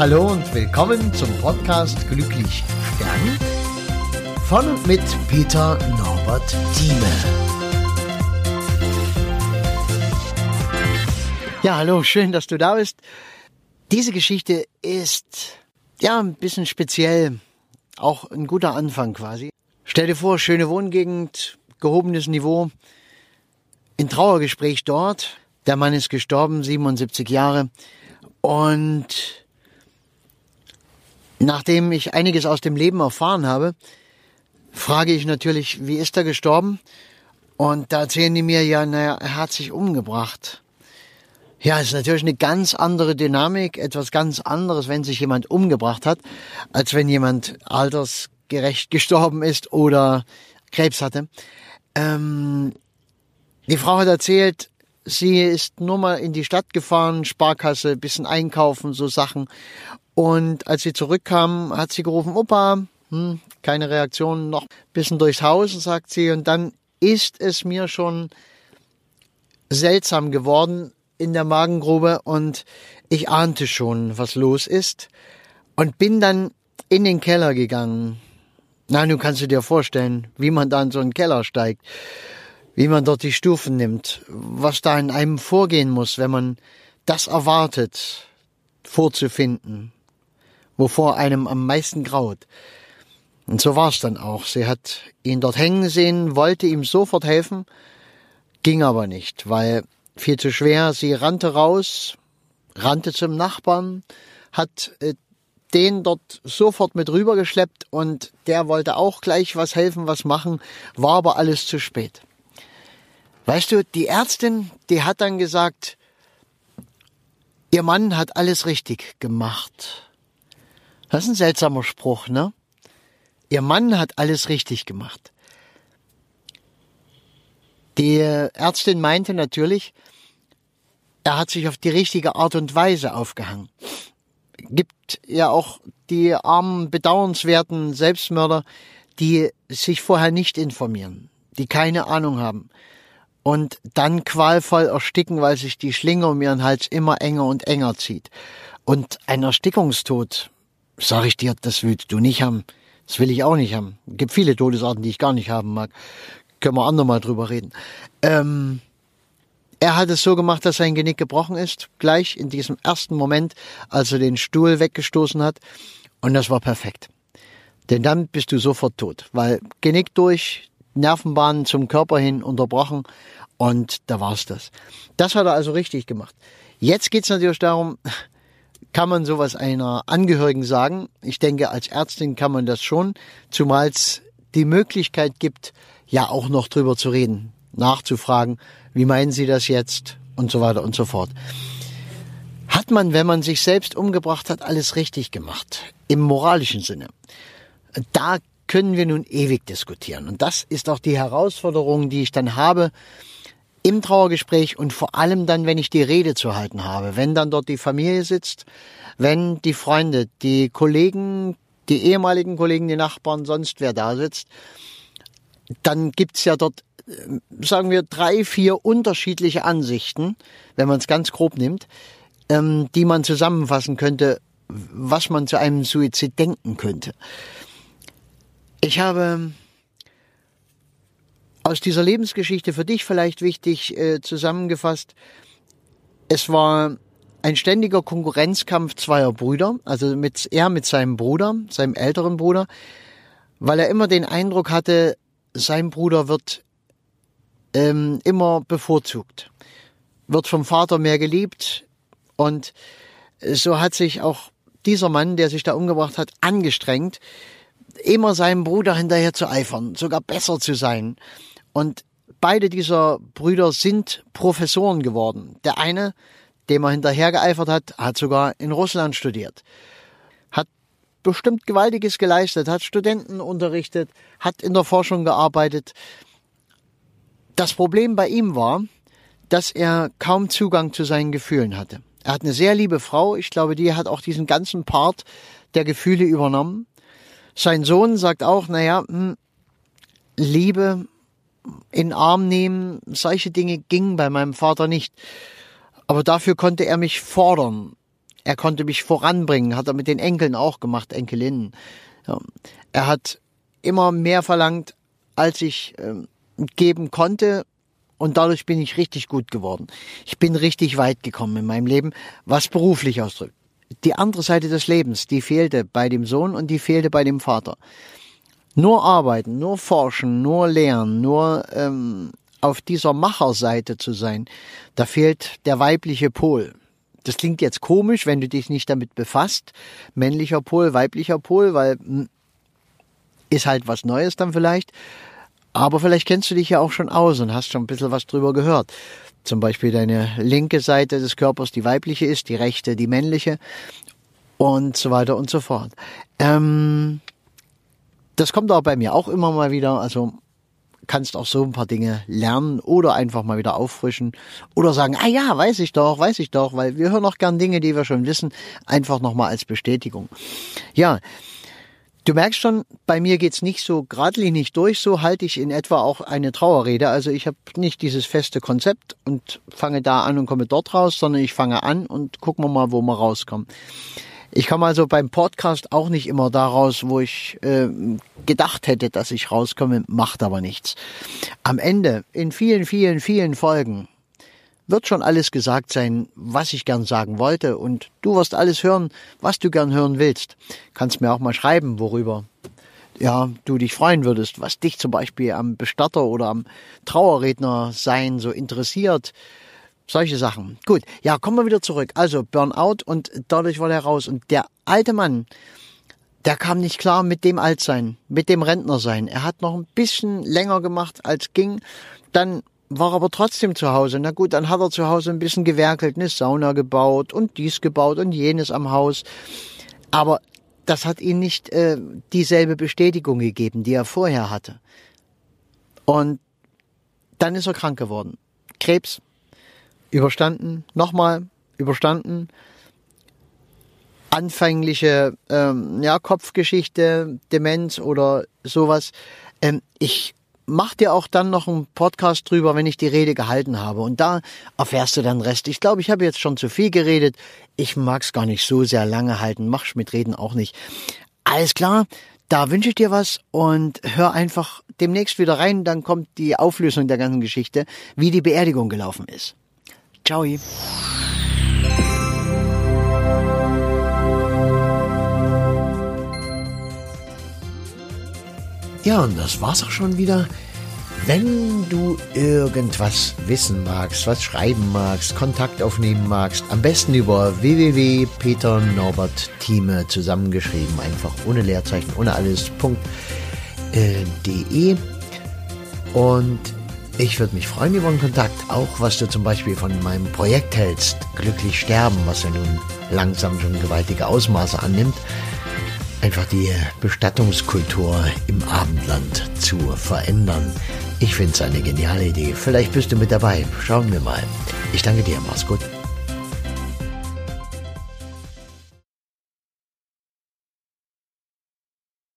Hallo und willkommen zum Podcast Glücklich Stern von und mit Peter Norbert Thieme. Ja, hallo, schön, dass du da bist. Diese Geschichte ist ja ein bisschen speziell, auch ein guter Anfang quasi. Stell dir vor, schöne Wohngegend, gehobenes Niveau, ein Trauergespräch dort. Der Mann ist gestorben, 77 Jahre. Und nachdem ich einiges aus dem Leben erfahren habe, frage ich natürlich, wie ist er gestorben? Und da erzählen die mir ja, naja, er hat sich umgebracht. Ja, ist natürlich eine ganz andere Dynamik, etwas ganz anderes, wenn sich jemand umgebracht hat, als wenn jemand altersgerecht gestorben ist oder Krebs hatte. Ähm, die Frau hat erzählt, sie ist nur mal in die Stadt gefahren, Sparkasse, bisschen einkaufen, so Sachen. Und als sie zurückkam, hat sie gerufen, Opa, hm, keine Reaktion, noch bisschen durchs Haus, sagt sie. Und dann ist es mir schon seltsam geworden in der Magengrube und ich ahnte schon, was los ist und bin dann in den Keller gegangen. Na, du kannst dir vorstellen, wie man da in so einen Keller steigt, wie man dort die Stufen nimmt, was da in einem vorgehen muss, wenn man das erwartet, vorzufinden, wovor einem am meisten graut. Und so war es dann auch. Sie hat ihn dort hängen sehen, wollte ihm sofort helfen, ging aber nicht, weil viel zu schwer. Sie rannte raus, rannte zum Nachbarn, hat äh, den dort sofort mit rübergeschleppt und der wollte auch gleich was helfen, was machen, war aber alles zu spät. Weißt du, die Ärztin, die hat dann gesagt, ihr Mann hat alles richtig gemacht. Das ist ein seltsamer Spruch, ne? Ihr Mann hat alles richtig gemacht. Die Ärztin meinte natürlich, er hat sich auf die richtige Art und Weise aufgehangen. Gibt ja auch die armen, bedauernswerten Selbstmörder, die sich vorher nicht informieren, die keine Ahnung haben und dann qualvoll ersticken, weil sich die Schlinge um ihren Hals immer enger und enger zieht. Und ein Erstickungstod, sag ich dir, das willst du nicht haben. Das will ich auch nicht haben. Es gibt viele Todesarten, die ich gar nicht haben mag. Können wir andermal drüber reden. Ähm, er hat es so gemacht, dass sein Genick gebrochen ist, gleich in diesem ersten Moment, als er den Stuhl weggestoßen hat. Und das war perfekt. Denn dann bist du sofort tot, weil Genick durch, Nervenbahnen zum Körper hin unterbrochen und da war's das. Das hat er also richtig gemacht. Jetzt geht's natürlich darum, kann man sowas einer Angehörigen sagen? Ich denke, als Ärztin kann man das schon, zumal es die Möglichkeit gibt, ja auch noch drüber zu reden, nachzufragen, wie meinen Sie das jetzt und so weiter und so fort. Hat man, wenn man sich selbst umgebracht hat, alles richtig gemacht, im moralischen Sinne? Da können wir nun ewig diskutieren. Und das ist auch die Herausforderung, die ich dann habe, im Trauergespräch und vor allem dann, wenn ich die Rede zu halten habe, wenn dann dort die Familie sitzt, wenn die Freunde, die Kollegen, die ehemaligen Kollegen, die Nachbarn, sonst wer da sitzt, dann gibt's ja dort, äh, sagen wir, drei, vier unterschiedliche Ansichten, wenn man es ganz grob nimmt, ähm, die man zusammenfassen könnte, was man zu einem Suizid denken könnte. Ich habe aus dieser Lebensgeschichte für dich vielleicht wichtig äh, zusammengefasst. Es war ein ständiger Konkurrenzkampf zweier Brüder, also mit, er mit seinem Bruder, seinem älteren Bruder, weil er immer den Eindruck hatte, sein Bruder wird ähm, immer bevorzugt, wird vom Vater mehr geliebt und so hat sich auch dieser Mann, der sich da umgebracht hat, angestrengt, immer seinem Bruder hinterher zu eifern, sogar besser zu sein. Und beide dieser Brüder sind Professoren geworden. Der eine, dem er hinterher geeifert hat, hat sogar in Russland studiert. Hat bestimmt Gewaltiges geleistet, hat Studenten unterrichtet, hat in der Forschung gearbeitet. Das Problem bei ihm war, dass er kaum Zugang zu seinen Gefühlen hatte. Er hat eine sehr liebe Frau, ich glaube, die hat auch diesen ganzen Part der Gefühle übernommen. Sein Sohn sagt auch, naja, hm, Liebe in Arm nehmen, solche Dinge gingen bei meinem Vater nicht. Aber dafür konnte er mich fordern. Er konnte mich voranbringen, hat er mit den Enkeln auch gemacht, Enkelinnen. Ja. Er hat immer mehr verlangt, als ich ähm, geben konnte. Und dadurch bin ich richtig gut geworden. Ich bin richtig weit gekommen in meinem Leben, was beruflich ausdrückt. Die andere Seite des Lebens, die fehlte bei dem Sohn und die fehlte bei dem Vater. Nur arbeiten, nur forschen, nur lernen, nur ähm, auf dieser Macherseite zu sein, da fehlt der weibliche Pol. Das klingt jetzt komisch, wenn du dich nicht damit befasst. Männlicher Pol, weiblicher Pol, weil hm, ist halt was Neues dann vielleicht. Aber vielleicht kennst du dich ja auch schon aus und hast schon ein bisschen was drüber gehört. Zum Beispiel deine linke Seite des Körpers die weibliche ist, die rechte die männliche und so weiter und so fort. Ähm, das kommt auch bei mir auch immer mal wieder. Also kannst auch so ein paar Dinge lernen oder einfach mal wieder auffrischen oder sagen, ah ja, weiß ich doch, weiß ich doch, weil wir hören auch gern Dinge, die wir schon wissen, einfach nochmal als Bestätigung. Ja, Du merkst schon, bei mir geht's nicht so geradlinig durch, so halte ich in etwa auch eine Trauerrede. Also ich habe nicht dieses feste Konzept und fange da an und komme dort raus, sondern ich fange an und gucken wir mal, wo wir rauskommen. Ich komme also beim Podcast auch nicht immer da raus, wo ich äh, gedacht hätte, dass ich rauskomme, macht aber nichts. Am Ende, in vielen, vielen, vielen Folgen, wird schon alles gesagt sein, was ich gern sagen wollte und du wirst alles hören, was du gern hören willst. Kannst mir auch mal schreiben, worüber ja, du dich freuen würdest, was dich zum Beispiel am Bestatter oder am Trauerredner sein so interessiert. Solche Sachen. Gut, ja, kommen wir wieder zurück. Also Burnout und dadurch war er raus. Und der alte Mann, der kam nicht klar mit dem Altsein, mit dem Rentnersein. Er hat noch ein bisschen länger gemacht, als ging. Dann war aber trotzdem zu Hause. Na gut, dann hat er zu Hause ein bisschen gewerkelt, eine Sauna gebaut und dies gebaut und jenes am Haus. Aber das hat ihm nicht äh, dieselbe Bestätigung gegeben, die er vorher hatte. Und dann ist er krank geworden. Krebs überstanden, nochmal überstanden. Anfängliche ähm, ja, Kopfgeschichte, Demenz oder sowas. Ähm, ich mach dir auch dann noch einen Podcast drüber, wenn ich die Rede gehalten habe. Und da erfährst du dann Rest. Ich glaube, ich habe jetzt schon zu viel geredet. Ich mag's gar nicht so sehr lange halten. Mach's mit Reden auch nicht. Alles klar. Da wünsche ich dir was und hör einfach demnächst wieder rein. Dann kommt die Auflösung der ganzen Geschichte, wie die Beerdigung gelaufen ist. Ciao. Ja, und das war's auch schon wieder. Wenn du irgendwas wissen magst, was schreiben magst, Kontakt aufnehmen magst, am besten über www.peternorbertthieme zusammengeschrieben, einfach ohne Leerzeichen, ohne alles.de. Und ich würde mich freuen über einen Kontakt, auch was du zum Beispiel von meinem Projekt hältst, Glücklich sterben, was ja nun langsam schon gewaltige Ausmaße annimmt einfach die Bestattungskultur im Abendland zu verändern. Ich finde es eine geniale Idee. Vielleicht bist du mit dabei. Schauen wir mal. Ich danke dir. Mach's gut.